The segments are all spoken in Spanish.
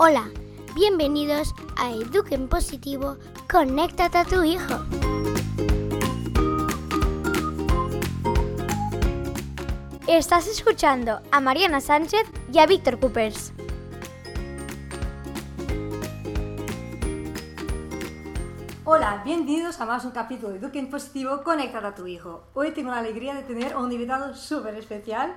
Hola, bienvenidos a Eduquen Positivo, conéctate a tu hijo. Estás escuchando a Mariana Sánchez y a Víctor Coopers. Hola, bienvenidos a más un capítulo de Eduquen Positivo, conéctate a tu hijo. Hoy tengo la alegría de tener a un invitado súper especial.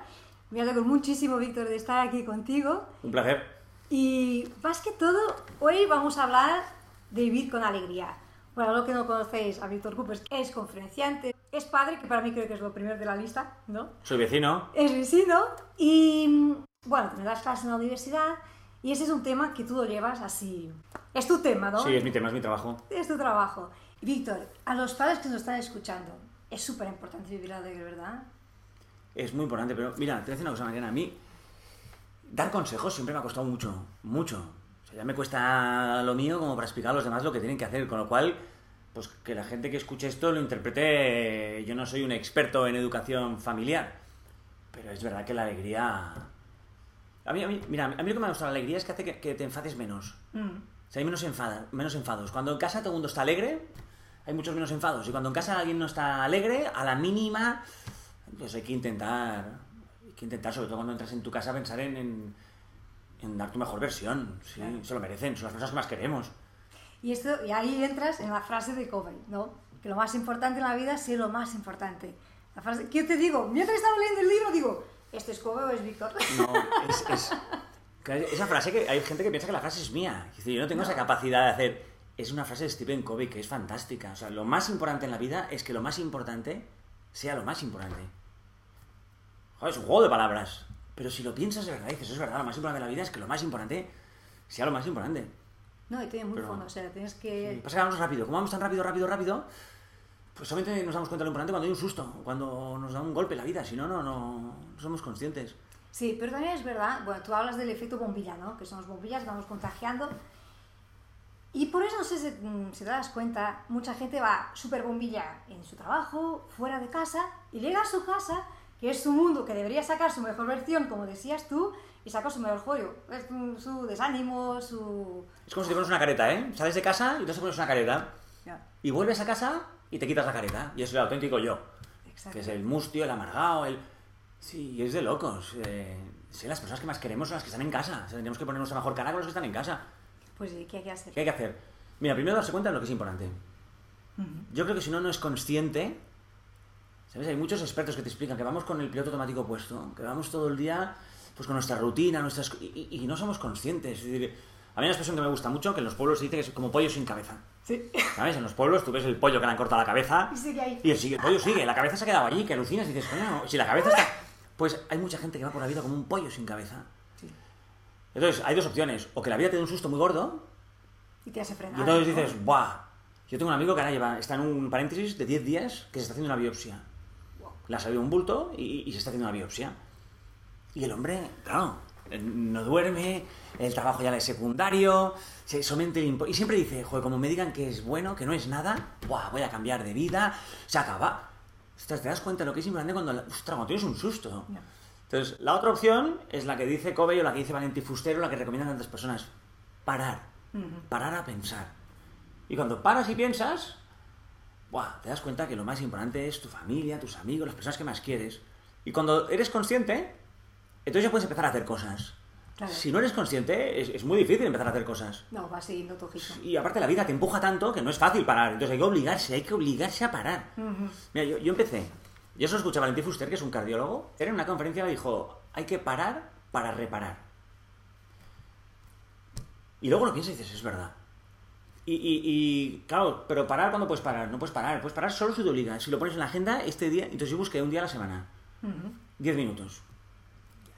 Me alegro muchísimo, Víctor, de estar aquí contigo. Un placer. Y más que todo, hoy vamos a hablar de vivir con alegría. Bueno, lo que no conocéis a Víctor Coopers, es conferenciante, es padre, que para mí creo que es lo primero de la lista, ¿no? Soy vecino. Es vecino y, bueno, me das clases en la universidad y ese es un tema que tú lo llevas así. Es tu tema, ¿no? Sí, es mi tema, es mi trabajo. Es tu trabajo. Víctor, a los padres que nos están escuchando, es súper importante vivir alegre, ¿verdad? Es muy importante, pero mira, te voy a decir una cosa, Mariana. A mí, dar consejos siempre me ha costado mucho, mucho. O sea, ya me cuesta lo mío como para explicar a los demás lo que tienen que hacer, con lo cual, pues que la gente que escuche esto lo interprete. Yo no soy un experto en educación familiar, pero es verdad que la alegría. A mí, a mí mira, a mí lo que me gusta la alegría es que hace que, que te enfades menos. Mm. O sea, hay menos, enfada, menos enfados. Cuando en casa todo el mundo está alegre, hay muchos menos enfados. Y cuando en casa alguien no está alegre, a la mínima, pues hay que intentar, que intentar, sobre todo cuando entras en tu casa, pensar en, en, en dar tu mejor versión. Sí, Claro. se lo merecen, son las cosas que más queremos. Y, esto, y ahí entras en la frase de Covey, ¿no? Que lo más importante en la vida ser lo más importante. La frase, ¿qué te digo? Mientras estaba leyendo el libro, digo, ¿este es Covey o es Víctor? No, es, es- esa frase que hay gente que piensa que la frase es mía. Es decir, yo no tengo esa capacidad de hacer. Es una frase de Stephen Covey que es fantástica. O sea, lo más importante en la vida es que lo más importante sea lo más importante. Es un juego de palabras. Pero si lo piensas de verdad, dices, es verdad, lo más importante de la vida es que lo más importante sea lo más importante. No, y tiene muy Pero- fondo, o sea, tienes que que... pasa es que vamos rápido. Como vamos tan rápido, rápido, rápido, pues solamente nos damos cuenta de lo importante cuando hay un susto, cuando nos da un golpe en la vida. Si no, no, no, no somos conscientes. Sí, pero también es verdad, bueno, tú hablas del efecto bombilla, ¿no? Que son las bombillas vamos contagiando. Y por eso, no sé si, mm, si te das cuenta, mucha gente va súper bombilla en su trabajo, fuera de casa, y llega a su casa, que es su mundo, que debería sacar su mejor versión, como decías tú, y saca su mejor joyo. Es su, su desánimo, su... Es como si te pones una careta, ¿eh? Sales de casa y entonces te pones una careta. Y vuelves a casa y te quitas la careta. Y es el auténtico yo. Que es el mustio, el amargado, el... Sí, es de locos. Eh, sí, las personas que más queremos son las que están en casa. O sea, tenemos que poner nuestra mejor cara con los que están en casa. Pues sí, ¿qué hay que hacer? ¿Qué hay que hacer? Mira, primero darse cuenta de lo que es importante. Yo creo que si uno no es consciente, ¿sabes? Hay muchos expertos que te explican que vamos con el piloto automático puesto, que vamos todo el día pues con nuestra rutina, nuestras y, y- y no somos conscientes. Es decir, a mí una expresión que me gusta mucho, que en los pueblos se dice que es como pollo sin cabeza. Sí. ¿Sabes? En los pueblos tú ves el pollo que le han cortado la cabeza Y sigue ahí. y el, sigue- el pollo sigue, la cabeza se ha quedado allí, que alucinas y dices, coño, si la cabeza está... Pues hay mucha gente que va por la vida como un pollo sin cabeza. Sí. Entonces, hay dos opciones. O que la vida te dé un susto muy gordo, Y te hace frenar. y entonces dices, ¡buah! Yo tengo un amigo que ahora lleva, está en un paréntesis de 10 días que se está haciendo una biopsia. Le ha salido un bulto y, y se está haciendo una biopsia. Y el hombre, claro, no duerme, el trabajo ya le es secundario, se, solamente le Y siempre dice, joder, como me digan que es bueno, que no es nada, ¡buah! Voy a cambiar de vida, se acaba. Ostras, te das cuenta de lo que es importante cuando, la- ostras, cuando tienes un susto. Entonces, la otra opción es la que dice Covey o la que dice Valenti Fustero, la que recomiendan tantas personas. Parar. Parar a pensar. Y cuando paras y piensas, ¡buah! te das cuenta que lo más importante es tu familia, tus amigos, las personas que más quieres. Y cuando eres consciente, entonces ya puedes empezar a hacer cosas. Claro. Si no eres consciente, es, es muy difícil empezar a hacer cosas. No, va siguiendo tu ojito. Y aparte la vida te empuja tanto que no es fácil parar. Entonces hay que obligarse, hay que obligarse a parar. Mira, yo, yo empecé. Yo eso lo escuché a Valentín Fuster, que es un cardiólogo. Era en una conferencia y dijo, hay que parar para reparar. Y luego lo piensas y dices, es verdad. Y, y- y, claro, pero parar, ¿cuándo puedes parar? No puedes parar. Puedes parar solo si te obligas. Si lo pones en la agenda, este día, entonces yo busqué un día a la semana. 10 minutos.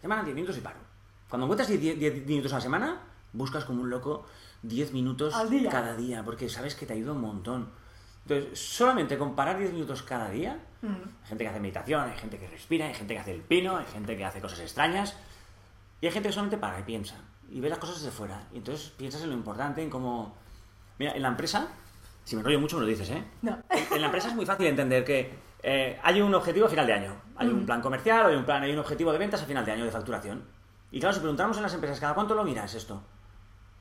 Semana, 10 minutos y paro. Cuando encuentras 10, 10 minutos a la semana, buscas como un loco 10 minutos día. cada día, porque sabes que te ayuda un montón. Entonces, solamente con parar 10 minutos cada día, hay gente que hace meditación, hay gente que respira, hay gente que hace el pino, hay gente que hace cosas extrañas, y hay gente que solamente para y piensa, y ve las cosas desde fuera. Y entonces piensas en lo importante, en cómo... Mira, en la empresa, si me enrollo mucho me lo dices, ¿eh? No. En la empresa es muy fácil entender que eh, hay un objetivo a final de año. Hay un plan comercial, hay un plan, hay un objetivo de ventas a final de año de facturación. Y claro, si preguntamos en las empresas, ¿cada cuánto lo miras esto?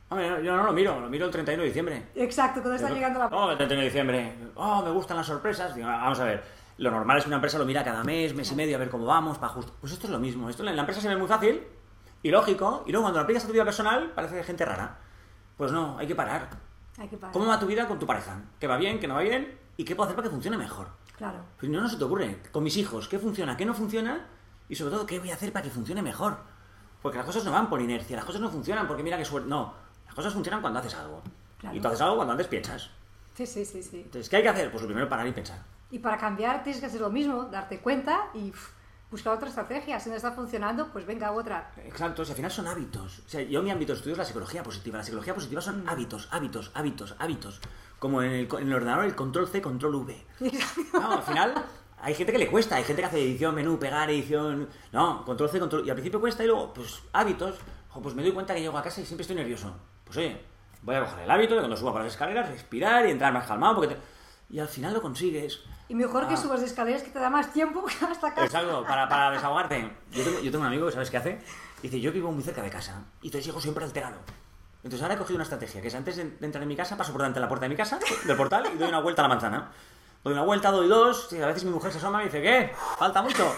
Hombre, yo no lo miro, lo miro el 31 de diciembre. Exacto, cuando está llegando la... Oh, el 31 de diciembre. Oh, me gustan las sorpresas. Digo, vamos a ver. Lo normal es que una empresa lo mira cada mes, mes y medio, a ver cómo vamos, para ajustar. Pues esto es lo mismo. Esto en la empresa se ve muy fácil y lógico. Y luego cuando lo aplicas a tu vida personal, parece gente rara. Pues no, hay que parar. Hay que parar. ¿Cómo va tu vida con tu pareja? ¿Qué va bien? ¿Qué no va bien? ¿Y qué puedo hacer para que funcione mejor? Claro. Pues no, no se te ocurre. Con mis hijos, ¿qué funciona? ¿Qué no funciona? Y sobre todo, ¿qué voy a hacer para que funcione mejor? Porque las cosas no van por inercia, las cosas no funcionan porque mira qué suerte. No, las cosas funcionan cuando haces algo. Claro. Y tú haces algo cuando antes piensas. Sí, sí, sí, sí. Entonces, ¿qué hay que hacer? Pues lo primero parar y pensar. Y para cambiar tienes que hacer lo mismo, darte cuenta y buscar otra estrategia. Si no está funcionando, pues venga otra. Exacto, si al final son hábitos. O sea, yo mi ámbito de estudio es la psicología positiva. La psicología positiva son hábitos, hábitos, hábitos, hábitos. Como en el, en el ordenador el control C, control V. No, al final hay gente que le cuesta, hay gente que hace edición, menú, pegar, edición. No, control C, control. Y al principio cuesta y luego, pues hábitos. Ojo, pues me doy cuenta que llego a casa y siempre estoy nervioso. Pues oye, voy a coger el hábito de cuando suba por las escaleras, respirar y entrar más calmado. porque te- Y al final lo consigues. Y mejor que Ah. subas de escaleras que te da más tiempo hasta casa. Exacto, para, para desahogarte. Yo tengo, yo tengo un amigo que sabes qué hace. Dice, yo vivo muy cerca de casa y entonces llego siempre alterado. Entonces ahora he cogido una estrategia, que es antes de, entrar en mi casa, paso por delante de la puerta de mi casa, del portal, y doy una vuelta a la manzana. Doy una vuelta, doy dos, y a veces mi mujer se asoma y dice, ¿qué? Falta mucho.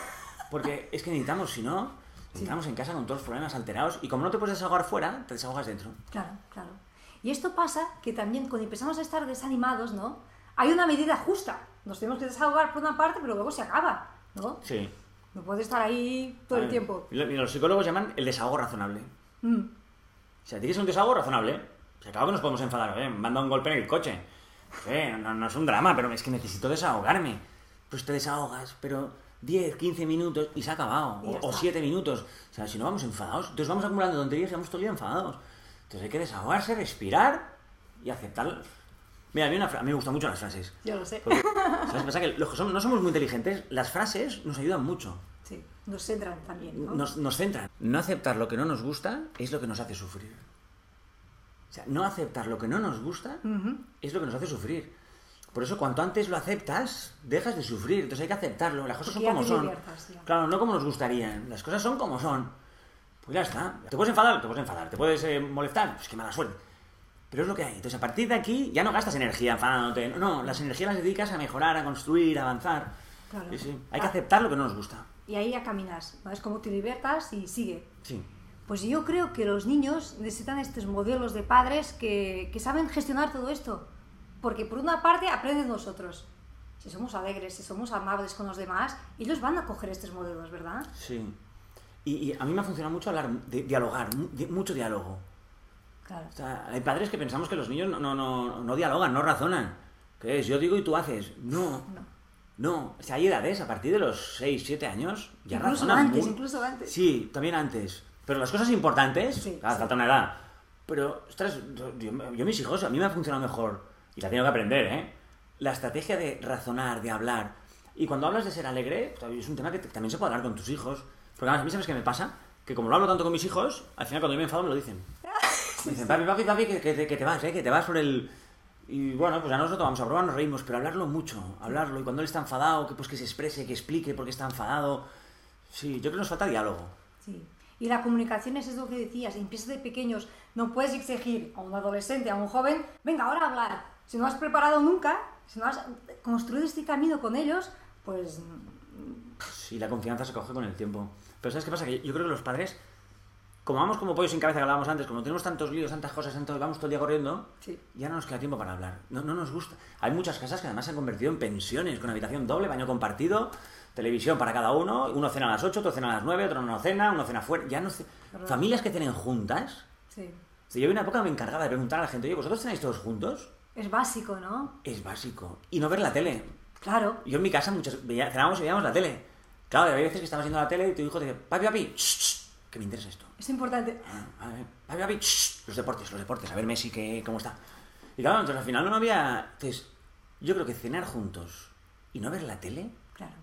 Porque es que necesitamos, si no, entramos en casa con todos los problemas alterados, y como no te puedes desahogar fuera, te desahogas dentro. Claro, claro. Y esto pasa que también cuando empezamos a estar desanimados, ¿no? Hay una medida justa. Nos tenemos que desahogar por una parte, pero luego se acaba, ¿no? Sí. No puede estar ahí todo el tiempo. Y lo- los psicólogos llaman el desahogo razonable. Mm. O sea, tienes un desahogo razonable. O sea, claro que nos podemos enfadar, ¿eh? Dado un golpe en el coche. Eh, no, no es un drama, pero es que necesito desahogarme. Pues te desahogas, pero 10, 15 minutos y se ha acabado. O, o está. 7 minutos. O sea, si no vamos enfadados, entonces vamos acumulando tonterías y vamos todo el día enfadados. Entonces hay que desahogarse, respirar y aceptar. Mira, a mí, una fra- a mí me gustan mucho las frases. Yo lo sé. Porque, ¿Sabes pasa? Que los que son- no somos muy inteligentes, las frases nos ayudan mucho. Sí, nos centran también, ¿no? Nos, nos centran. No aceptar lo que no nos gusta es lo que nos hace sufrir. O sea, no aceptar lo que no nos gusta Ujú. es lo que nos hace sufrir. Por eso, cuanto antes lo aceptas, dejas de sufrir. Entonces hay que aceptarlo. Las cosas Porque son como son. Claro, no como nos gustarían. Las cosas son como son. Pues ya está. Te puedes enfadar, te puedes enfadar. Te puedes eh, molestar, pues qué mala suerte. Pero es lo que hay. Entonces, a partir de aquí, ya no gastas energía enfadándote. No, no, las energías las dedicas a mejorar, a construir, a avanzar. Claro. Sí, sí. Hay que Ah. aceptar lo que no nos gusta. Y ahí ya caminas, ¿no? Es como te libertas y sigue. Sí. Pues yo creo que los niños necesitan estos modelos de padres que, que saben gestionar todo esto. Porque por una parte aprenden nosotros. Si somos alegres, si somos amables con los demás, ellos van a coger estos modelos, ¿verdad? Sí. Y, y a mí me ha funcionado mucho hablar, de, dialogar, mu- di- mucho diálogo. Claro. O sea, hay padres que pensamos que los niños no, no, no, no dialogan, no razonan. ¿Qué es? Yo digo y tú haces. No. No. No. O sea, hay edades, a partir de los 6, 7 años, ya Incluso razonan. antes, muy- incluso antes. Sí, también antes. Pero las cosas importantes, Sí, claro, sí. falta una edad. Pero, ostras, yo, yo mis hijos, a mí me ha funcionado mejor, y la tengo que aprender, ¿eh? La estrategia de razonar, de hablar. Y cuando hablas de ser alegre, es un tema que también se puede hablar con tus hijos. Porque además, a mí, ¿sabes qué me pasa? Que como lo hablo tanto con mis hijos, al final cuando yo me enfado me lo dicen. Dicen, papi, papi, papi, que, que te- que te vas, ¿eh? Que te vas por el... Y bueno, pues ya nosotros vamos a probar, nos reímos, pero hablarlo mucho, hablarlo. Y cuando él está enfadado, que pues que se exprese, que explique por qué está enfadado. Sí, yo creo que nos falta diálogo. Sí. Y la comunicación es lo que decías, empieza de pequeños. No puedes exigir a un adolescente, a un joven, venga, ahora a hablar. Si no has preparado nunca, si no has construido este camino con ellos, pues Sí, la confianza se coge con el tiempo. Pero ¿sabes qué pasa? Que yo creo que los padres, como vamos como pollos sin cabeza que hablábamos antes, como tenemos tantos líos, tantas cosas, tanto, vamos todo el día corriendo, Sí. ya no nos queda tiempo para hablar. No, no nos gusta. Hay muchas casas que además se han convertido en pensiones, con habitación doble, baño compartido, televisión para cada uno, uno cena a las 8, otro cena a las 9, otro no cena, uno cena fuera. Ya no ce-. Familias que cenen juntas. sí. Yo en una época me encargaba de preguntar a la gente, oye, ¿vosotros cenáis todos juntos? es básico, ¿no? Es básico. Y no ver la tele. Claro. Yo en mi casa muchas veía, cenábamos y veíamos la tele. Claro, había veces que estabas viendo la tele y tu hijo te dice, papi, papi, shh, shh, que me interesa esto. Es importante. Ah, a ver, papi, papi, shh, los deportes, los deportes, a ver Messi, que, cómo está. Y claro, entonces al final no había... Entonces, yo creo que cenar juntos y no ver la tele... Claro.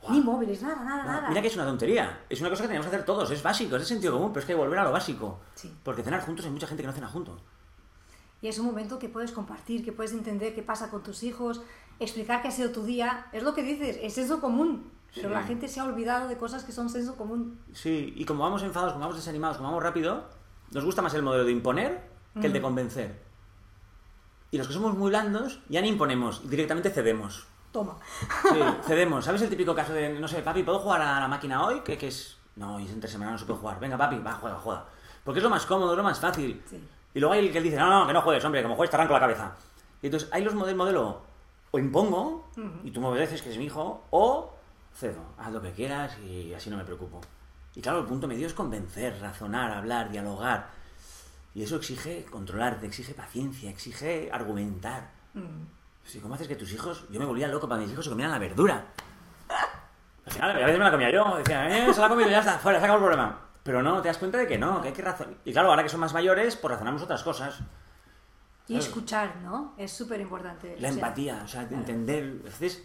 Guau. Ni móviles, nada, nada, nada. mira que es una tontería. Es una cosa que tenemos que hacer todos. Es básico, es de sentido común, pero es que hay que volver a lo básico. Sí. Porque cenar juntos hay mucha gente que no cena juntos. Y es un momento que puedes compartir, que puedes entender qué pasa con tus hijos, explicar qué ha sido tu día. Es lo que dices, es senso común. Pero Sí. la gente se ha olvidado de cosas que son senso común. Sí, y como vamos enfadados, como vamos desanimados, como vamos rápido, nos gusta más el modelo de imponer que el de convencer. Y los que somos muy blandos ya ni imponemos, directamente cedemos. Toma. Sí, cedemos. ¿Sabes el típico caso de, no sé, papi, ¿puedo jugar a la máquina hoy? Que, que es... No, y es entre semana, no se puede jugar. Venga, papi, va, juega, juega. Porque es lo más cómodo, es lo más fácil. Sí. Y luego hay el que dice, no, no, que no juegues, hombre, como juegues te arranco la cabeza. Y entonces hay los modelos, modelo, o impongo, y tú me obedeces, que es mi hijo, o cedo, haz lo que quieras y así no me preocupo. Y claro, el punto medio es convencer, razonar, hablar, dialogar. Y eso exige controlarte, exige paciencia, exige argumentar. Sí, ¿Cómo haces que tus hijos.? Yo me volvía loco para mis hijos se comieran la verdura. Al final, a veces me la comía yo. Decía, eh, se la ha comido, ya está, fuera, se acabó el problema. Pero no, te das cuenta de que no, que hay que razonar. Y claro, ahora que son más mayores, pues razonamos otras cosas. Y escuchar, ¿no? Es súper importante. La empatía, o sea, entender. Veces.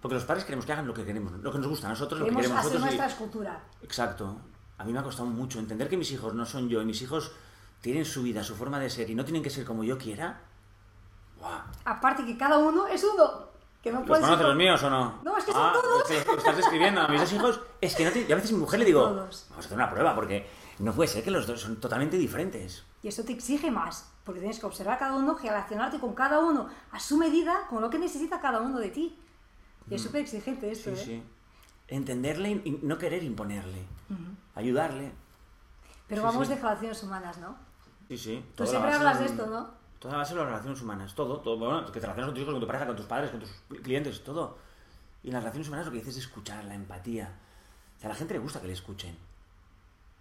Porque los padres queremos que hagan lo que queremos, lo que nos gusta a nosotros, lo que Queremos queremos hacer nosotros. y- nuestra escultura. Exacto. A mí me ha costado mucho entender que mis hijos no son yo y mis hijos tienen su vida, su forma de ser y no tienen que ser como yo quiera. ¡Guau! Aparte que cada uno es uno. Que no ¿Los puede ser conoces los míos o no? No, es que son ah, todos. Es que estás describiendo a mis dos hijos. Es que no te... Y a veces mi mujer le digo, Todos. vamos a hacer una prueba porque no puede ser que los dos son totalmente diferentes. Y eso te exige más, porque tienes que observar a cada uno, relacionarte con cada uno a su medida, con lo que necesita cada uno de ti. Y es súper exigente esto, Mm. Sí, ¿eh? sí. Entenderle y no querer imponerle. Ayudarle. Pero Sí, vamos de relaciones humanas, ¿no? Sí, sí. Tú Toda siempre hablas de esto, ¿no? Toda la base de las relaciones humanas, todo, todo. Bueno, que te relacionas con tus hijos, con tu pareja, con tus padres, con tus clientes, todo. Y en las relaciones humanas lo que dices es escuchar, la empatía. O sea, a la gente le gusta que le escuchen.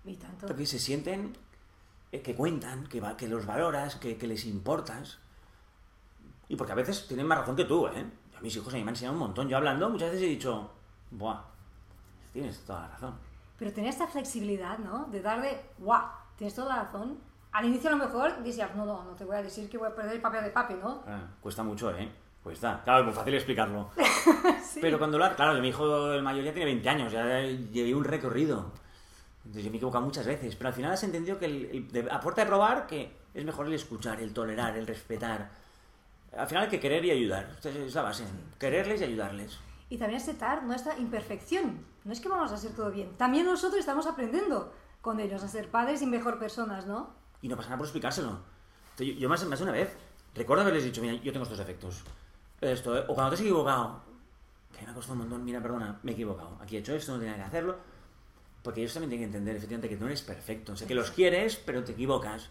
Y tanto. Porque se sienten eh, que cuentan, que, va- que los valoras, que, que les importas. Y porque a veces tienen más razón que tú, ¿eh? A mis hijos a mí me han enseñado un montón. Yo hablando muchas veces he dicho, buah, tienes toda la razón. Pero tener esta flexibilidad, ¿no? De darle, guau, tienes toda la razón. Al inicio a lo mejor decías, no, no, no te voy a decir que voy a perder el papel de papi, ¿no? Ah, cuesta mucho, ¿eh? Cuesta. Claro, es muy fácil explicarlo. Pero cuando lo Claro, mi hijo el mayor ya tiene 20 años, ya llevé un recorrido. Entonces yo me he equivocado muchas veces. Pero al final has entendido que el- el- de- a puerta de probar que es mejor el escuchar, el tolerar, el respetar. Al final hay que querer y ayudar. Esta es la base. Quererles y ayudarles. Y también aceptar nuestra imperfección. No es que vamos a hacer todo bien. También nosotros estamos aprendiendo con ellos a ser padres y mejor personas, ¿no? Y no pasa nada por explicárselo. Yo, yo más, más de una vez recuerdo haberles dicho, mira, yo tengo estos defectos. Esto, ¿eh? o cuando te has equivocado, que me ha costado un montón, mira, perdona, me he equivocado. Aquí he hecho esto, no tenía que hacerlo. Porque ellos también tienen que entender, efectivamente, que tú no eres perfecto. O sea, que los quieres, pero te equivocas.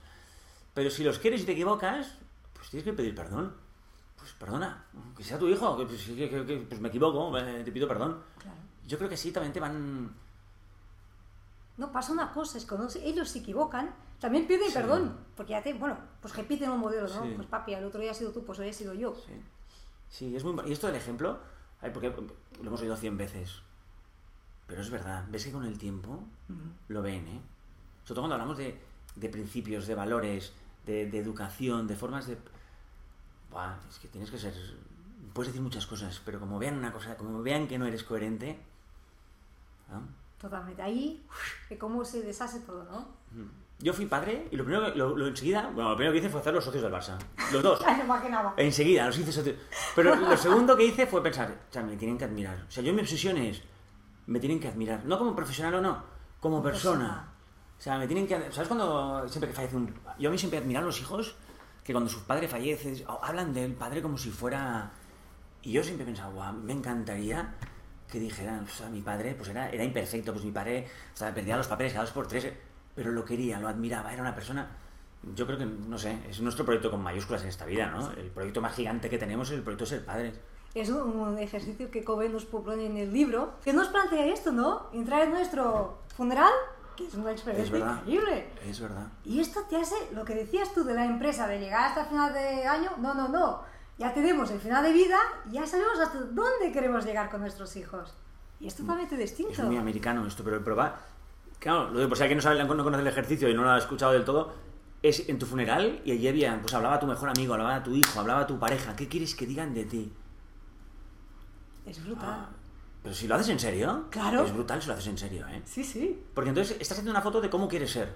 Pero si los quieres y te equivocas, pues tienes que pedir perdón. Pues perdona, que sea tu hijo, que, pues, que- que- que- pues me equivoco, eh, te pido perdón. Claro. Yo creo que sí, también te van... No, pasa una cosa, es cuando se- ellos se equivocan, también piden Sí. perdón. Porque ya te, bueno, pues repiten un modelo, ¿no? Sí. Pues papi, el otro día has sido tú, pues hoy he sido yo. Sí, sí es muy... Y esto del ejemplo, porque lo hemos oído cien veces, pero es verdad, ves que con el tiempo lo ven, ¿eh? Sobre todo cuando hablamos de, de principios, de valores, de, de educación, de formas de... Buah, es que tienes que ser... Puedes decir muchas cosas, pero como vean una cosa, como vean que no eres coherente... ¿no? Totalmente. Ahí, de cómo se deshace todo, ¿no? Yo fui padre y lo primero que, lo, lo enseguida, bueno, lo primero que hice fue hacer los socios del Barça. Los dos. Imaginaba. Enseguida, los hice socios. Pero lo segundo que hice fue pensar, o sea, me tienen que admirar. O sea, yo mi obsesión es, me tienen que admirar. No como profesional o no, como persona. persona. O sea, me tienen que... ¿Sabes cuando siempre que fallece un... Yo a mí siempre admirar a los hijos que cuando su padre fallece, o- hablan del padre como si fuera... Y yo siempre he pensado, guau, me encantaría que dijeran, o sea, mi padre pues era, era imperfecto, pues mi padre o sea, perdía los papeles cada dos por tres, pero lo quería, lo admiraba, era una persona... Yo creo que, no sé, es nuestro proyecto con mayúsculas en esta vida, ¿no? El proyecto más gigante que tenemos es el proyecto de ser padres. Es un, ejercicio que Kobe nos propone en el libro, que nos plantea esto, ¿no? Entrar en nuestro funeral, que es una Es experiencia verdad. increíble. Es verdad. Y esto te hace lo que decías tú de la empresa, de llegar hasta el final de año. No, no, no. Ya tenemos el final de vida ya sabemos hasta dónde queremos llegar con nuestros hijos. Y es totalmente distinto. Es muy americano esto, pero el probar. Claro, lo digo, por si alguien no, sabe, no conoce el ejercicio y no lo ha escuchado del todo, es en tu funeral y allí había, pues hablaba tu mejor amigo, hablaba tu hijo, hablaba tu pareja. ¿Qué quieres que digan de ti? Es brutal. Ah, pero si lo haces en serio, Claro. es brutal si lo haces en serio, ¿eh? Sí, sí. Porque entonces estás haciendo una foto de cómo quieres ser.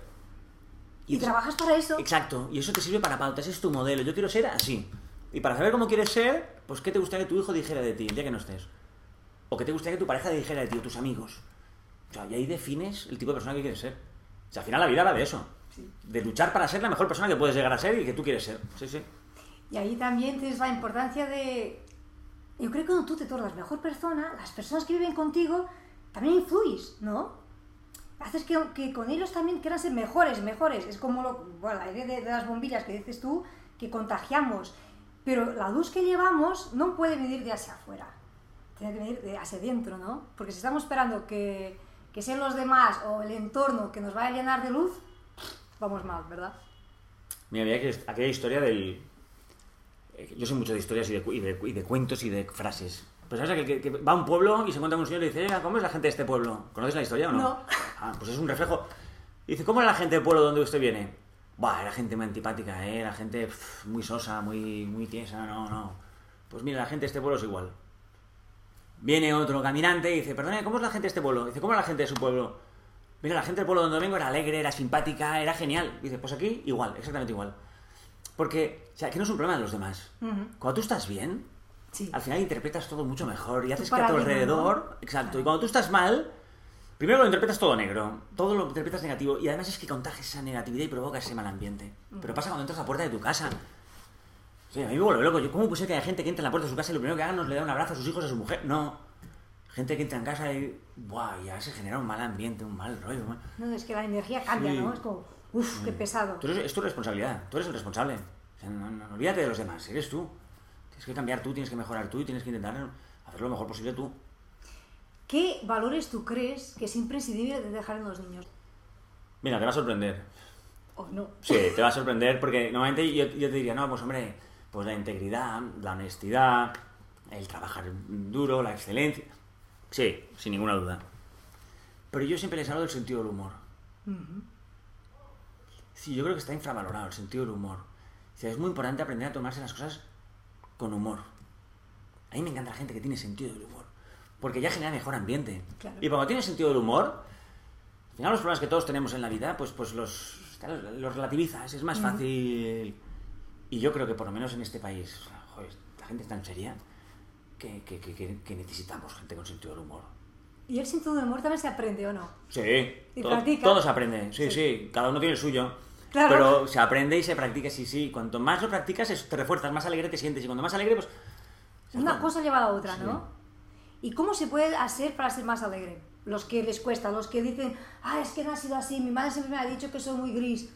Y, trabajas para eso. Exacto, y eso te sirve para pautas, es tu modelo. Yo quiero ser así. Y para saber cómo quieres ser, pues qué te gustaría que tu hijo dijera de ti el día que no estés. O qué te gustaría que tu pareja dijera de ti o tus amigos. O sea, y ahí defines el tipo de persona que quieres ser. O sea, al final la vida va de eso. De luchar para ser la mejor persona que puedes llegar a ser y que tú quieres ser. Sí, sí. Y ahí también tienes la importancia de... Yo creo que cuando tú te tornas mejor persona, las personas que viven contigo también influyes, ¿no? Haces que, que con ellos también quieran ser mejores, mejores. Es como lo, bueno, la idea de, de las bombillas que dices tú, que contagiamos. Pero la luz que llevamos no puede venir de hacia afuera. Tiene que venir de hacia adentro, ¿no? Porque si estamos esperando que, que sean los demás o el entorno que nos vaya a llenar de luz, vamos mal, ¿verdad? Mira, había que- aquella historia del... eh, Yo sé mucho de historias y de, cu- y de, y de cuentos y de frases. Pues sabes que, que- que va a un pueblo y se encuentra con un señor y dice, "Oiga, ¿cómo es la gente de este pueblo? ¿Conoces la historia o no? No. Ah, pues es un reflejo. Y dice, ¿cómo era la gente del pueblo donde usted viene? Buah, era gente muy antipática, ¿eh? Era gente muy sosa, muy, muy tiesa, no, no. Pues mira, la gente de este pueblo es igual. Viene otro caminante y dice, perdone, ¿cómo es la gente de este pueblo? Dice, ¿cómo es la gente de su pueblo? Mira, la gente del pueblo donde vengo era alegre, era simpática, era genial. Dice, pues aquí igual, exactamente igual. Porque, o sea, que no es un problema de los demás. Ujú. Cuando tú estás bien, Sí. al final interpretas todo mucho mejor y haces que a tu alrededor... Exacto. Y cuando tú estás mal, primero lo interpretas todo negro, todo lo interpretas negativo y además es que contagias esa negatividad y provocas ese mal ambiente. Pero pasa cuando entras a la puerta de tu casa. Sí, a mí me vuelve loco. Yo, ¿Cómo puede ser que haya gente que entre en la puerta de su casa y lo primero que hagan es le da un abrazo a sus hijos, a su mujer? No. Gente que entra en casa y... Buah, ya se genera un mal ambiente, un mal rollo. No, es que la energía cambia, Sí. ¿no? Es como, uff, qué pesado. Tú eres- es tu responsabilidad, tú eres el responsable. O sea, no, no- no olvídate de los demás, eres tú. Tienes que cambiar tú, tienes que mejorar tú y tienes que intentar hacer lo mejor posible tú. ¿Qué valores tú crees que es imprescindible de dejar en los niños? Mira, te va a sorprender. ¿O no? Sí, te va a sorprender porque normalmente yo, yo te diría, no, pues hombre, pues la integridad, la honestidad, el trabajar duro, la excelencia. Sí, sin ninguna duda. Pero yo siempre les hablo del sentido del humor. Sí, yo creo que está infravalorado el sentido del humor. O sea, es muy importante aprender a tomarse las cosas con humor. A mí me encanta la gente que tiene sentido del humor. Porque ya genera mejor ambiente. Claro. Y cuando tienes sentido del humor, al final los problemas que todos tenemos en la vida, pues, pues los, los relativizas, es más fácil. Y yo creo que por lo menos en este país, joder, la gente es tan seria que, que- que- que- necesitamos gente con sentido del humor. ¿Y el sentido del humor también se aprende o no? Sí, ¿Y todo, practica? todo se aprende, sí, Sí. sí, cada uno tiene el suyo. Claro. Pero se aprende y se practica, sí, sí. Cuanto más lo practicas, te refuerzas, más alegre te sientes. Y cuanto más alegre, pues... Una cosa lleva a la otra, Sí. ¿no? ¿Y cómo se puede hacer para ser más alegre? Los que les cuesta, los que dicen, ah, es que no ha sido así, mi madre siempre me ha dicho que soy muy gris.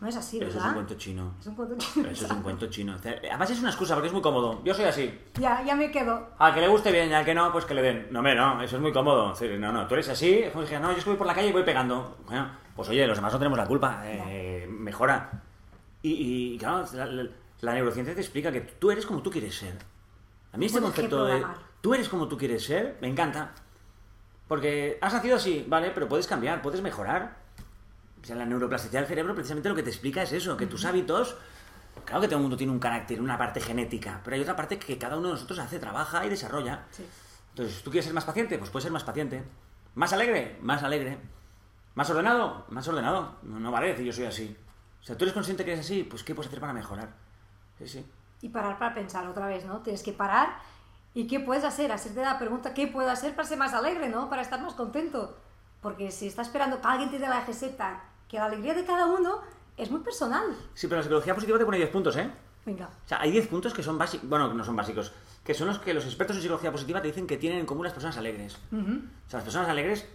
No es así, Eso es ¿verdad? un cuento chino. Es un cuento Eso es un cuento chino. Además es una excusa porque es muy cómodo. Yo soy así. Ya, ya me quedo. Al que le guste bien y al que no, pues que le den. No, hombre, no, eso es muy cómodo. No, no, tú eres así. No, yo es que voy por la calle y voy pegando. Bueno, pues oye, los demás no tenemos la culpa. eh, mejora. Y, y, claro, la, la- la neurociencia te explica que tú eres como tú quieres ser. A mí este Puedes concepto de tú eres como tú quieres ser me encanta. Porque has nacido así, ¿vale? Pero puedes cambiar, puedes mejorar. O sea, la neuroplasticidad del cerebro precisamente lo que te explica es eso, que tus hábitos, claro que todo el mundo tiene un carácter, una parte genética, pero hay otra parte que cada uno de nosotros hace, trabaja y desarrolla. Sí. Entonces, ¿tú quieres ser más paciente? Pues puedes ser más paciente. ¿Más alegre? Más alegre. ¿Más ordenado? Más ordenado. No, no vale decir yo soy así. O sea, ¿tú eres consciente que eres así? Pues ¿qué puedes hacer para mejorar? Sí, sí. Y parar para pensar otra vez, ¿no? Tienes que parar. ¿Y qué puedes hacer? Hacerte la pregunta, ¿qué puedo hacer para ser más alegre, ¿no? Para estar más contento. Porque si estás esperando que alguien te dé la receta, que la alegría de cada uno es muy personal. Sí, pero la psicología positiva te pone 10 puntos, ¿eh? Venga. O sea, hay 10 puntos que son básicos, bueno, que no son básicos, que son los que los expertos en psicología positiva te dicen que tienen en común las personas alegres. O sea, las personas alegres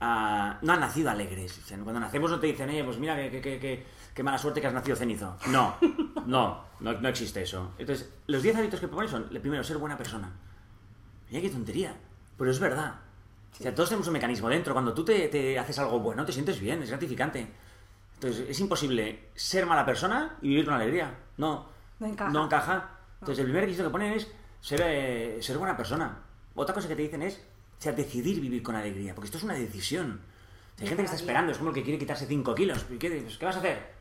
ah, no han nacido alegres. Cuando nacemos no te dicen, oye, pues mira, qué, qué- qué- qué- mala suerte que has nacido cenizo. No, no, no, no existe eso. Entonces, los 10 hábitos que proponen son, el primero, ser buena persona. Mira qué tontería, pero es verdad. O sea, todos tenemos un mecanismo dentro. Cuando tú te, te haces algo bueno, te sientes bien, es gratificante. Entonces, es imposible ser mala persona y vivir con alegría. No. No encaja. No encaja. Entonces, el primer requisito que ponen es ser, eh, ser buena persona. Otra cosa que te dicen es o sea, decidir vivir con alegría, porque esto es una decisión. Hay gente que está esperando, es como el que quiere quitarse 5 kilos. ¿Y qué? ¿Qué vas a hacer?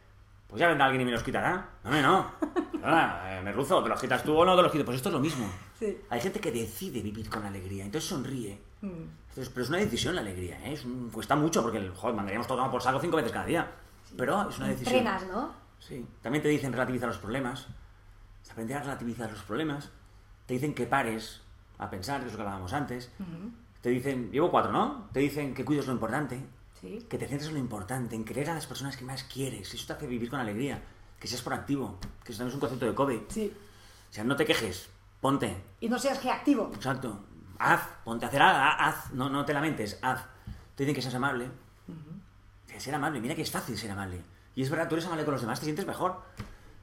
Pues ya vendrá alguien y me los quitará. No, hombre, no. Eh, me ruzo, ¿te los quitas tú o no te los quito? Pues esto es lo mismo. Sí. Hay gente que decide vivir con alegría, entonces sonríe. Mm. Entonces, pero es una decisión la alegría, ¿eh? Es un- cuesta mucho porque, joder, mandaríamos todo por saco cinco veces cada día. Pero es una decisión. Entrenas, ¿no? Sí. También te dicen relativizar los problemas. Aprender a relativizar los problemas. Te dicen que pares a pensar, que es lo que hablábamos antes. Te dicen, llevo cuatro, ¿no? Te dicen que cuides lo importante. Sí. Que te centres en lo importante, en querer a las personas que más quieres. Eso te hace vivir con alegría. Que seas proactivo. Que eso también es un concepto de Kobe. Sí. O sea, no te quejes. Ponte. Y no seas reactivo. Exacto. Haz. Ponte a hacer algo. Haz. No, no te lamentes. Haz. Te dicen que seas amable. Que Ser amable. Mira que es fácil ser amable. Y es verdad, tú eres amable con los demás, te sientes mejor.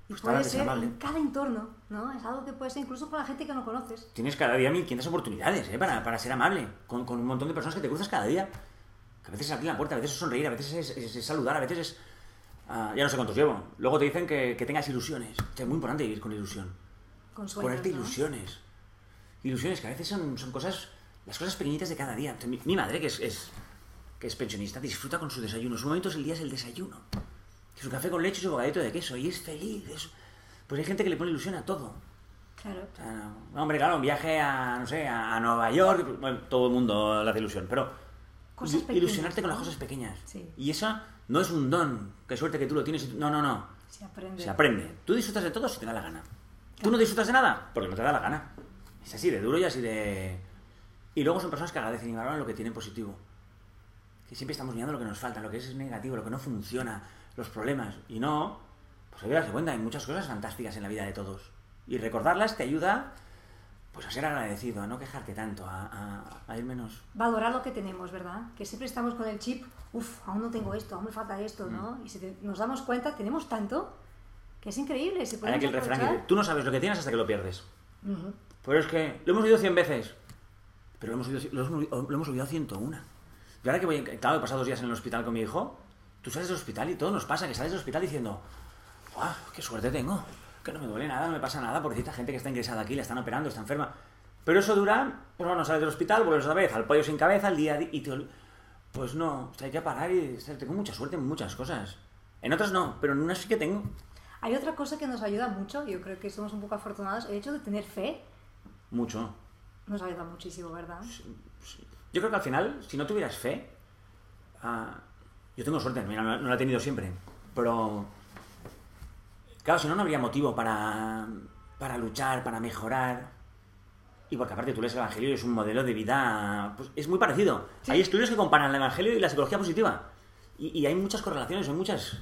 Y Pues puede ser en cada entorno, ¿no? Es algo que puede ser incluso con la gente que no conoces. Tienes cada día 1500 oportunidades ¿eh? para, para ser amable con, con un montón de personas que te cruzas cada día. Que a veces es abrir la puerta, a veces es sonreír, a veces es, es- es saludar, a veces es... ah, ya no sé cuántos llevo. Luego te dicen que, que tengas ilusiones. O sea, es muy importante vivir con ilusión. Con sueños, Ponerte ¿no? ilusiones. Ilusiones que a veces son, son cosas... Las cosas pequeñitas de cada día. Mi, mi madre, que es, es- que es pensionista, disfruta con su desayuno. Su momento es el día es el desayuno. Su café con leche y su bocadito de queso. Y es feliz. es- Pues hay gente que le pone ilusión a todo. Claro. O sea, no, hombre, claro, un viaje a, no sé, a, Nueva York, bueno, todo el mundo le hace ilusión, pero Cosas pequeñas, ilusionarte con las cosas pequeñas. Sí. Y eso no es un don, qué suerte que tú lo tienes. No, no, no. Se aprende. Se aprende. Tú disfrutas de todo si te da la gana. Tú no disfrutas de nada porque no te da la gana. Es así de duro y así de... Y luego son personas que agradecen y valoran lo que tienen positivo. Que siempre estamos mirando lo que nos falta, lo que es negativo, lo que no funciona, los problemas. Y no, pues hay que darse cuenta, hay muchas cosas fantásticas en la vida de todos. Y recordarlas te ayuda pues a ser agradecido, a no quejarte tanto, a, a- a ir menos... Valorar lo que tenemos, ¿verdad? Que siempre estamos con el chip, uff, aún no tengo esto, aún me falta esto, ¿no? Mm. Y si te- nos damos cuenta, tenemos tanto que es increíble. Si Hay podemos aquel refrán que tú no sabes lo que tienes hasta que lo pierdes. Ujú. Pero es que lo hemos oído 100 veces. Pero lo hemos oído, lo hemos, lo hemos oído 101. Y ahora que voy, claro, he pasado dos días en el hospital con mi hijo, tú sales del hospital y todo nos pasa, que sales del hospital diciendo, ¡guau! ¡Qué suerte tengo! Que no me duele nada, no me pasa nada, pobrecita gente que está ingresada aquí, la están operando, está enferma. Pero eso dura, pues bueno, sales del hospital, vuelves otra vez al pollo sin cabeza, al día y te Pues no, o sea, hay que parar y tengo mucha suerte en muchas cosas. En otras no, pero en unas sí que tengo. Hay otra cosa que nos ayuda mucho, yo creo que somos un poco afortunados, el hecho de tener fe Mucho. nos ayuda muchísimo, ¿verdad? Yo creo que al final, si no tuvieras fe, ah, yo tengo suerte, mira, no, no la he tenido siempre, pero claro, si no, no habría motivo para, para luchar, para mejorar. Y porque aparte tú lees el Evangelio y es un modelo de vida, pues es muy parecido. Hay estudios que comparan el Evangelio y la psicología positiva. Y, y hay muchas correlaciones, hay muchas...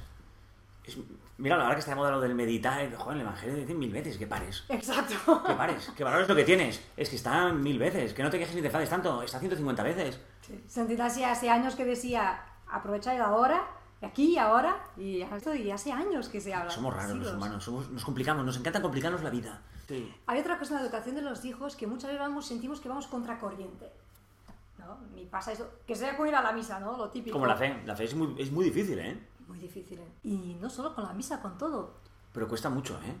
es- mira, ahora que está de moda lo del meditar, joder, el Evangelio dice mil veces que pares. Exacto. Que pares, que valores lo que tienes. Es que está mil veces, que no te quejes ni te enfades tanto, está 150 veces. Sí. Santidad hace años que decía, aprovecha ahora, aquí y ahora, y esto y hace años que se habla. Somos raros los siglos. humanos, somos- nos complicamos, nos encanta complicarnos la vida. Sí. Hay otra cosa en la educación de los hijos que muchas veces vamos, sentimos que vamos contracorriente. ¿no? Y pasa eso, que sea como ir a la misa, ¿no? Lo típico. Como la fe, la fe es muy, es muy difícil, ¿eh? Muy difícil, ¿eh? Y no solo con la misa, con todo. Pero cuesta mucho, ¿eh?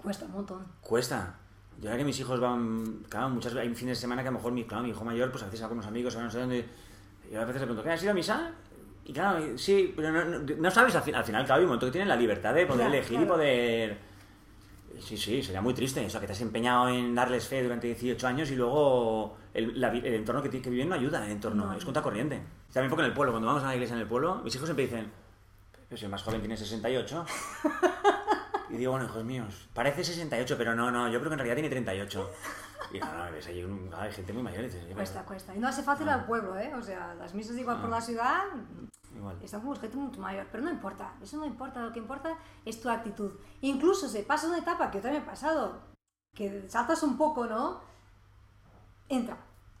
Cuesta un montón. Cuesta. Yo ahora que mis hijos van, claro, muchas hay fines de semana que a lo mejor mi, claro, mi hijo mayor, pues a veces va con unos amigos, va no sé dónde, y a veces le pregunto, ¿qué has ido a misa? Y claro, y- sí, pero no, no- no sabes, al, fin- al final, claro, hay un momento que tienen la libertad de poder Claro, elegir y claro. poder... Sí, sí, sería muy triste, o sea, que te has empeñado en darles fe durante 18 años y luego el, la el entorno que, que viven no ayuda, el entorno, No. es contracorriente. También porque en el pueblo, cuando vamos a la iglesia en el pueblo, mis hijos siempre dicen, pero si el más joven tiene 68. Y digo, bueno, hijos míos, parece 68, pero no, no, yo creo que en realidad tiene 38. Y no, no, ves ahí un- hay gente muy mayor dices, Cuesta, cuesta. Y no hace fácil al pueblo, ¿eh? O sea, las misas igual por la ciudad Igual. están con gente mucho mayor. Pero no importa, eso no importa. Lo que importa es tu actitud. Incluso se pasa una etapa que yo también he pasado, que saltas un poco, ¿no? Entra.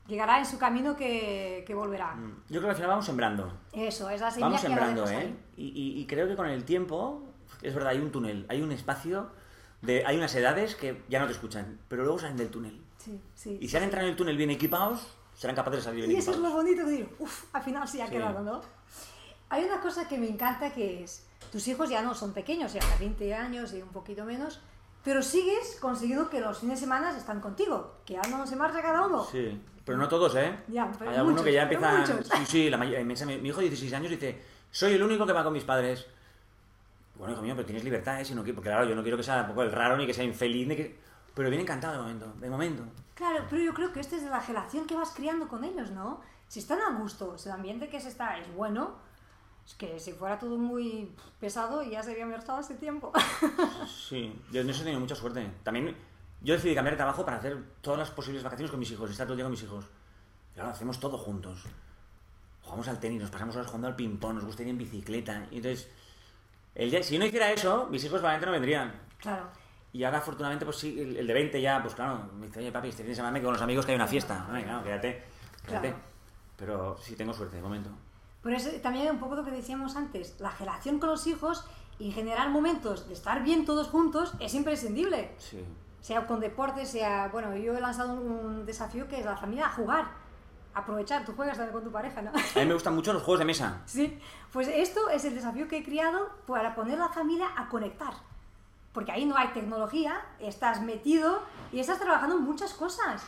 Llegará en su camino que, que volverá. Mm, Yo creo que al final vamos sembrando. Eso, es la semilla Vamos sembrando, ¿eh? y- y creo que con el tiempo, es verdad, hay un túnel, hay un espacio, de, hay unas edades que ya no te escuchan, pero luego salen del túnel. Sí, sí. Y si han entrado en el túnel bien equipados, serán capaces de salir bien Y eso es lo bonito de decir, uff, al final sí ha Sí. quedado, ¿no? Hay una cosa que me encanta que es, tus hijos ya no son pequeños, ya 20 años y un poquito menos, pero sigues consiguiendo que los fines de semana están contigo, que ya no se marcha cada uno. Sí, pero no todos, ¿eh? Ya, pero Hay alguno muchos, que ya pero empieza. muchos. Sí, sí, la inmensa- mi, hijo de 16 años dice: Soy el único que va con mis padres. Bueno, hijo mío, pero tienes libertad, ¿eh? Si no, porque claro, yo no quiero que sea tampoco el raro ni que sea infeliz, ni que. Pero viene encantado de momento, de momento. Claro, pero yo creo que esto es la relación que vas criando con ellos, ¿no? Si están a gusto, si el ambiente que se está es bueno, es que si fuera todo muy pesado ya se había estado hace tiempo. Sí, yo en eso he tenido mucha suerte. También yo decidí cambiar de trabajo para hacer todas las posibles vacaciones con mis hijos, estar todo el día con mis hijos. Y ahora hacemos todo juntos. jugamos al tenis, nos pasamos horas jugando al ping-pong, nos gusta ir en bicicleta. Y entonces, el día- si yo no hiciera eso, mis hijos probablemente no vendrían. Claro. Y ahora, afortunadamente, pues sí, el, el de 20 ya, pues claro, me dice, oye, papi, este fin de semana con los amigos que hay una fiesta. Ay, claro, quédate, quédate. Claro. Pero sí tengo suerte, de momento. Pero es también un poco lo que decíamos antes, la relación con los hijos y generar momentos de estar bien todos juntos es imprescindible. Sí. Sea con deporte, sea... Bueno, yo he lanzado un desafío que es la familia a jugar. Aprovechar, tú juegas también con tu pareja, ¿no? A mí me gustan mucho los juegos de mesa. Sí, pues esto es el desafío que he creado para poner a la familia a conectar. Porque ahí no hay tecnología, estás metido y estás trabajando en muchas cosas.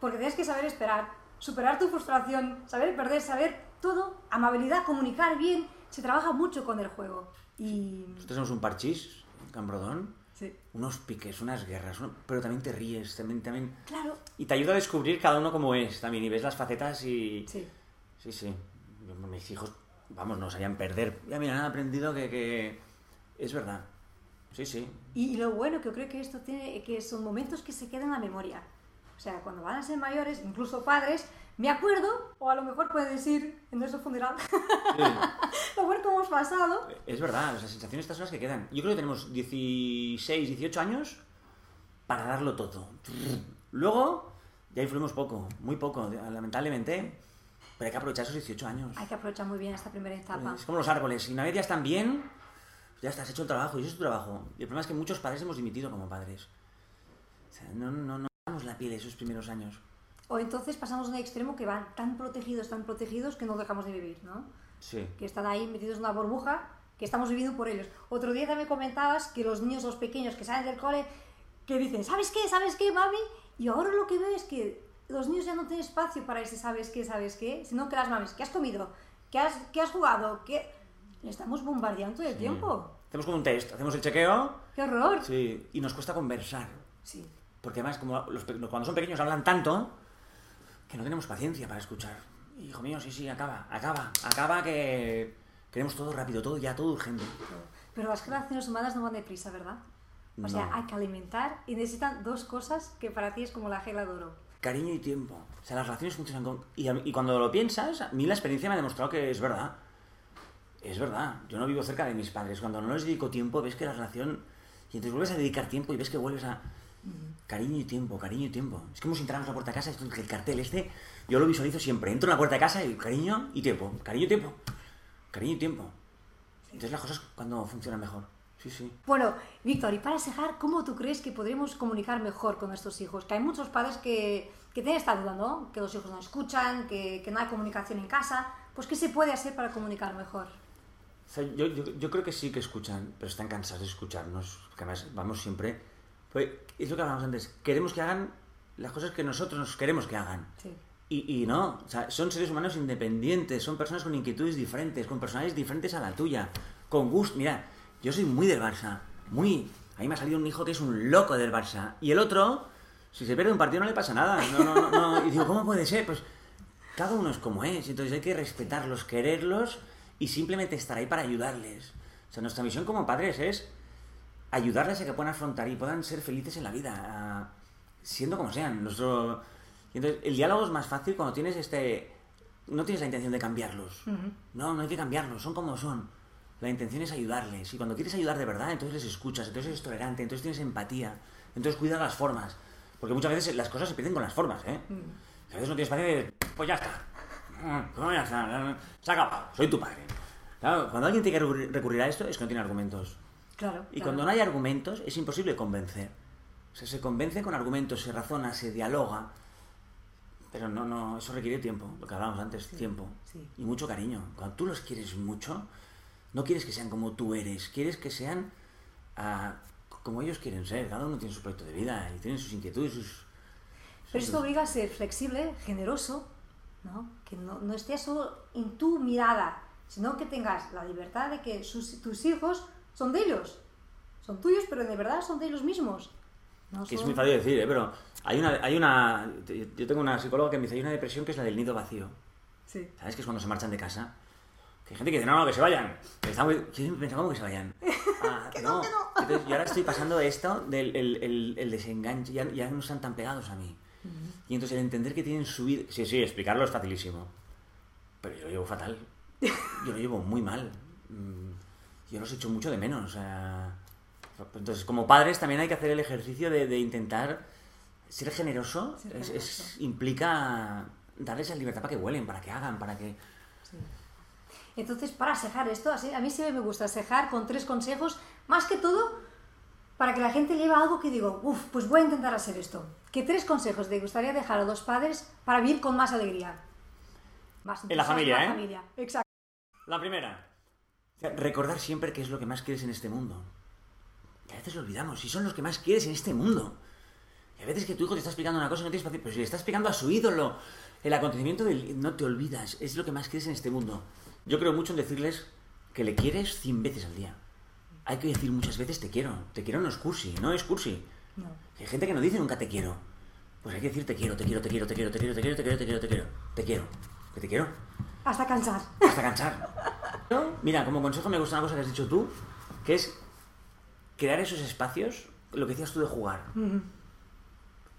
Porque tienes que saber esperar, superar tu frustración, saber perder, saber todo, amabilidad, comunicar bien. Se trabaja mucho con el juego. Y... Nosotros tenemos un parchís, Cambrodón, Sí. unos piques, unas guerras, uno- pero también te ríes, también, también... Claro. Y te ayuda a descubrir cada uno como es también, y ves las facetas y... Sí. Sí, sí. Mis hijos, vamos, no sabían perder. Ya mira, han aprendido que, que es verdad. Sí, sí. Y, lo bueno que yo creo que esto tiene, que son momentos que se quedan en la memoria. O sea, cuando van a ser mayores, incluso padres, me acuerdo, o a lo mejor pueden decir en nuestro funeral, Sí. lo bueno que hemos pasado. Es verdad, las sensaciones estas son las que quedan. Yo creo que tenemos 16, 18 años para darlo todo. Luego, ya influimos poco, muy poco, lamentablemente. Pero hay que aprovechar esos 18 años. Hay que aprovechar muy bien esta primera etapa. Es como los árboles. Si una vez ya están bien, ya estás hecho el trabajo y eso es tu trabajo. Y el problema es que muchos padres hemos dimitido como padres. O sea, no, no, no damos la piel esos primeros años. O entonces pasamos a un extremo que van tan protegidos, tan protegidos que no dejamos de vivir, ¿no? Sí. Que están ahí metidos en una burbuja que estamos viviendo por ellos. Otro día también comentabas que los niños, los pequeños que salen del cole, que dicen, ¿sabes qué? ¿Sabes qué, mami? Y ahora lo que veo es que los niños ya no tienen espacio para ese ¿sabes qué? ¿Sabes qué? Sino que las mamis, ¿qué has comido? ¿Qué has, qué has jugado? ¿Qué? Le estamos bombardeando todo el tiempo. Hacemos como un test, hacemos el chequeo ¡Qué horror! sí, y nos cuesta conversar. Sí. Porque además, como los cuando son pequeños hablan tanto que no tenemos paciencia para escuchar. Hijo mío, sí, sí, acaba, acaba, acaba que queremos todo rápido, todo ya, todo urgente. Pero las relaciones humanas no van deprisa, ¿verdad? O sea, No. hay que alimentar y necesitan dos cosas que para ti es como la regla de oro. Cariño y tiempo. O sea, las relaciones funcionan con... Y, y cuando lo piensas, a mí la experiencia me ha demostrado que es verdad. Es verdad. Yo no vivo cerca de mis padres. Cuando no les dedico tiempo, ves que la relación... Y entonces vuelves a dedicar tiempo y ves que vuelves a... Cariño y tiempo, cariño y tiempo. Es como si entráramos a la puerta de casa, el cartel este, yo lo visualizo siempre. Entro en la puerta de casa y cariño y tiempo, cariño y tiempo, cariño y tiempo. Entonces las cosas cuando funcionan mejor. Sí, sí. Bueno, Víctor, y para cerrar, ¿cómo tú crees que podremos comunicar mejor con nuestros hijos? Que hay muchos padres que, que tienen esta duda, ¿no? Que los hijos no escuchan, que, que no hay comunicación en casa. Pues, ¿qué se puede hacer para comunicar mejor? O sea, yo, yo, yo creo que sí que escuchan, pero están cansados de escucharnos. Porque además vamos siempre. Pues, es lo que hablábamos antes. Queremos que hagan las cosas que nosotros nos queremos que hagan. Sí. Y, y no, o sea, son seres humanos independientes, son personas con inquietudes diferentes, con personalidades diferentes a la tuya, con gusto. Mira, yo soy muy del Barça, muy. A mí me ha salido un hijo que es un loco del Barça. Y el otro, si se pierde un partido no le pasa nada. No, no, no, no. Y digo, ¿cómo puede ser? Pues cada uno es como es, entonces hay que respetarlos, quererlos y simplemente estar ahí para ayudarles. O sea, nuestra misión como padres es ayudarles a que puedan afrontar y puedan ser felices en la vida, siendo como sean. Nuestro... y entonces, el diálogo es más fácil cuando tienes este... No tienes la intención de cambiarlos. No, no hay que cambiarlos, son como son. La intención es ayudarles. Y cuando quieres ayudar de verdad, entonces les escuchas, entonces eres tolerante, entonces tienes empatía, entonces cuidas las formas. Porque muchas veces las cosas se pierden con las formas, ¿eh? A veces no tienes paciencia, pues ya está. Mm, Pues ya está, se ha acabado, soy tu padre. Claro, cuando alguien tiene que recurrir- a esto es que no tiene argumentos. Claro. Y cuando no hay argumentos es imposible convencer. O sea, se convence con argumentos, se razona, se dialoga. Pero no, no, eso requiere tiempo, lo que hablábamos antes, tiempo. sí. Y mucho cariño. Cuando tú los quieres mucho, no quieres que sean como tú eres, quieres que sean ah, como ellos quieren ser. Cada uno tiene su proyecto de vida y tiene sus inquietudes, sus... Pero esto obliga a ser flexible, generoso, ¿no? Que no, no estés solo en tu mirada, sino que tengas la libertad de que sus- tus hijos son de ellos. Son tuyos, pero de verdad son de ellos mismos. No Que es muy fácil decir, ¿eh? pero hay una, hay una... Yo tengo una psicóloga que me dice, hay una depresión que es la del nido vacío. Sí. ¿Sabes? Que es cuando se marchan de casa. Que hay gente que dice, no, no, que se vayan. Está muy... Yo siempre pensaba, ¿cómo que se vayan? Ah, Que no, que no. Entonces, yo ahora estoy pasando esto del el, el- el desenganche, ya, ya no están tan pegados a mí. Y entonces el entender que tienen su vida... Sí, sí, explicarlo es facilísimo. Pero yo lo llevo fatal. Yo lo llevo muy mal. Mm, Yo los echo mucho de menos. o sea, Entonces, como padres también hay que hacer el ejercicio de, de intentar ser generoso. Ser es- implica darles esa libertad para que huelen, para que hagan, para que... Entonces, para sejar esto, así- a mí siempre me gusta sejar con tres consejos, más que todo para que la gente lleve algo que digo, uff, pues voy a intentar hacer esto. ¿Qué tres consejos te gustaría dejar a los padres para vivir con más alegría? Más En la familia, en ¿eh? la familia. Exacto. La primera. O sea, Recordar siempre qué es lo que más quieres en este mundo. Que a veces lo olvidamos. Si son los que más quieres en este mundo. Y a veces que tu hijo te está explicando una cosa y no tienes paciencia. Pero si le está explicando a su ídolo el acontecimiento del... No te olvidas. Es lo que más quieres en este mundo. Yo creo mucho en decirles que le quieres 100 veces al día. Hay que decir muchas veces te quiero. Te quiero no es cursi. No es cursi. No. Hay gente que no dice nunca te quiero. Pues hay que decir te quiero, te quiero, te quiero, te quiero, te quiero, te quiero, te quiero, te quiero, te quiero. Te quiero. Que te quiero. Hasta cansar. Hasta cansar. Mira, como consejo me gusta una cosa que has dicho tú, que es crear esos espacios, lo que decías tú de jugar.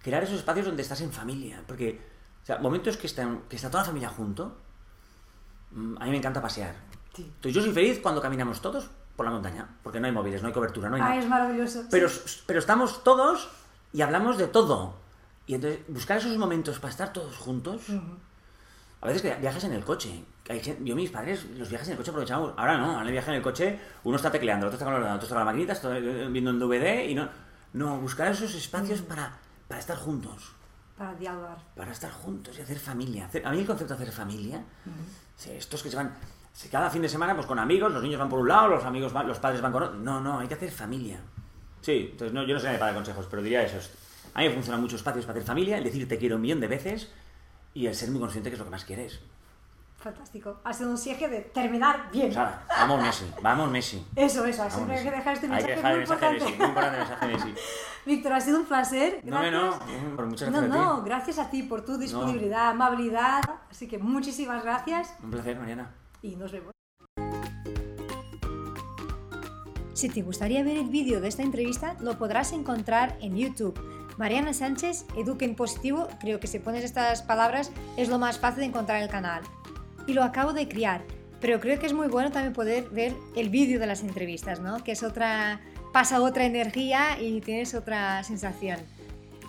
Crear esos espacios donde estás en familia. Porque, o sea, momentos que, están, que está toda la familia junto, mm, a mí me encanta pasear. Sí. Entonces yo soy feliz cuando caminamos todos por la montaña, porque no hay móviles, no hay cobertura, no hay Ah, nada. es maravilloso. Pero, Sí. pero estamos todos y hablamos de todo. Y entonces, buscar esos momentos para estar todos juntos. A veces que viajas en el coche. Yo, mis padres, los viajes en el coche aprovechamos. Ahora no, ahora viaje en el coche, uno está tecleando, otro está con ordenador, otro está con la maquinita, está eh, viendo un DVD y no. No, buscar esos espacios para, para estar juntos. Para dialogar. Para estar juntos y hacer familia. Hacer- a mí el concepto de hacer familia, sí, estos que se van. Si cada fin de semana, pues con amigos, los niños van por un lado, los amigos van- los padres van con otro. No, no, hay que hacer familia. Sí, entonces no, yo no sé para consejos, pero diría eso. A mí me funcionan muchos espacios para hacer familia, el decir te quiero un millón de veces y el ser muy consciente que es lo que más quieres. Fantástico. Ha sido un cierre de terminar bien. Sea, vamos Messi, vamos Messi. Eso, eso. Vamos, Siempre hay que dejar este Hay mensaje que dejar muy el mensaje de importante. Messi, muy importante el mensaje Messi. Víctor, ha sido un placer. No, no, Gracias. no, por muchas No, gracias a no, ti. gracias a ti por tu disponibilidad, amabilidad. Así que muchísimas gracias Un placer, Mariana. Y nos vemos. Si te gustaría ver el vídeo de esta entrevista, lo podrás encontrar en YouTube. Mariana Sánchez, Educa en Positivo, creo que si pones estas palabras es lo más fácil de encontrar el canal. Y lo acabo de criar, pero creo que es muy bueno también poder ver el vídeo de las entrevistas, ¿no? Que es otra, pasa otra energía y tienes otra sensación.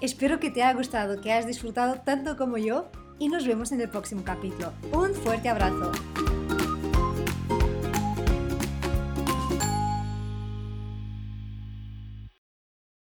Espero que te haya gustado, que hayas disfrutado tanto como yo y nos vemos en el próximo capítulo. Un fuerte abrazo.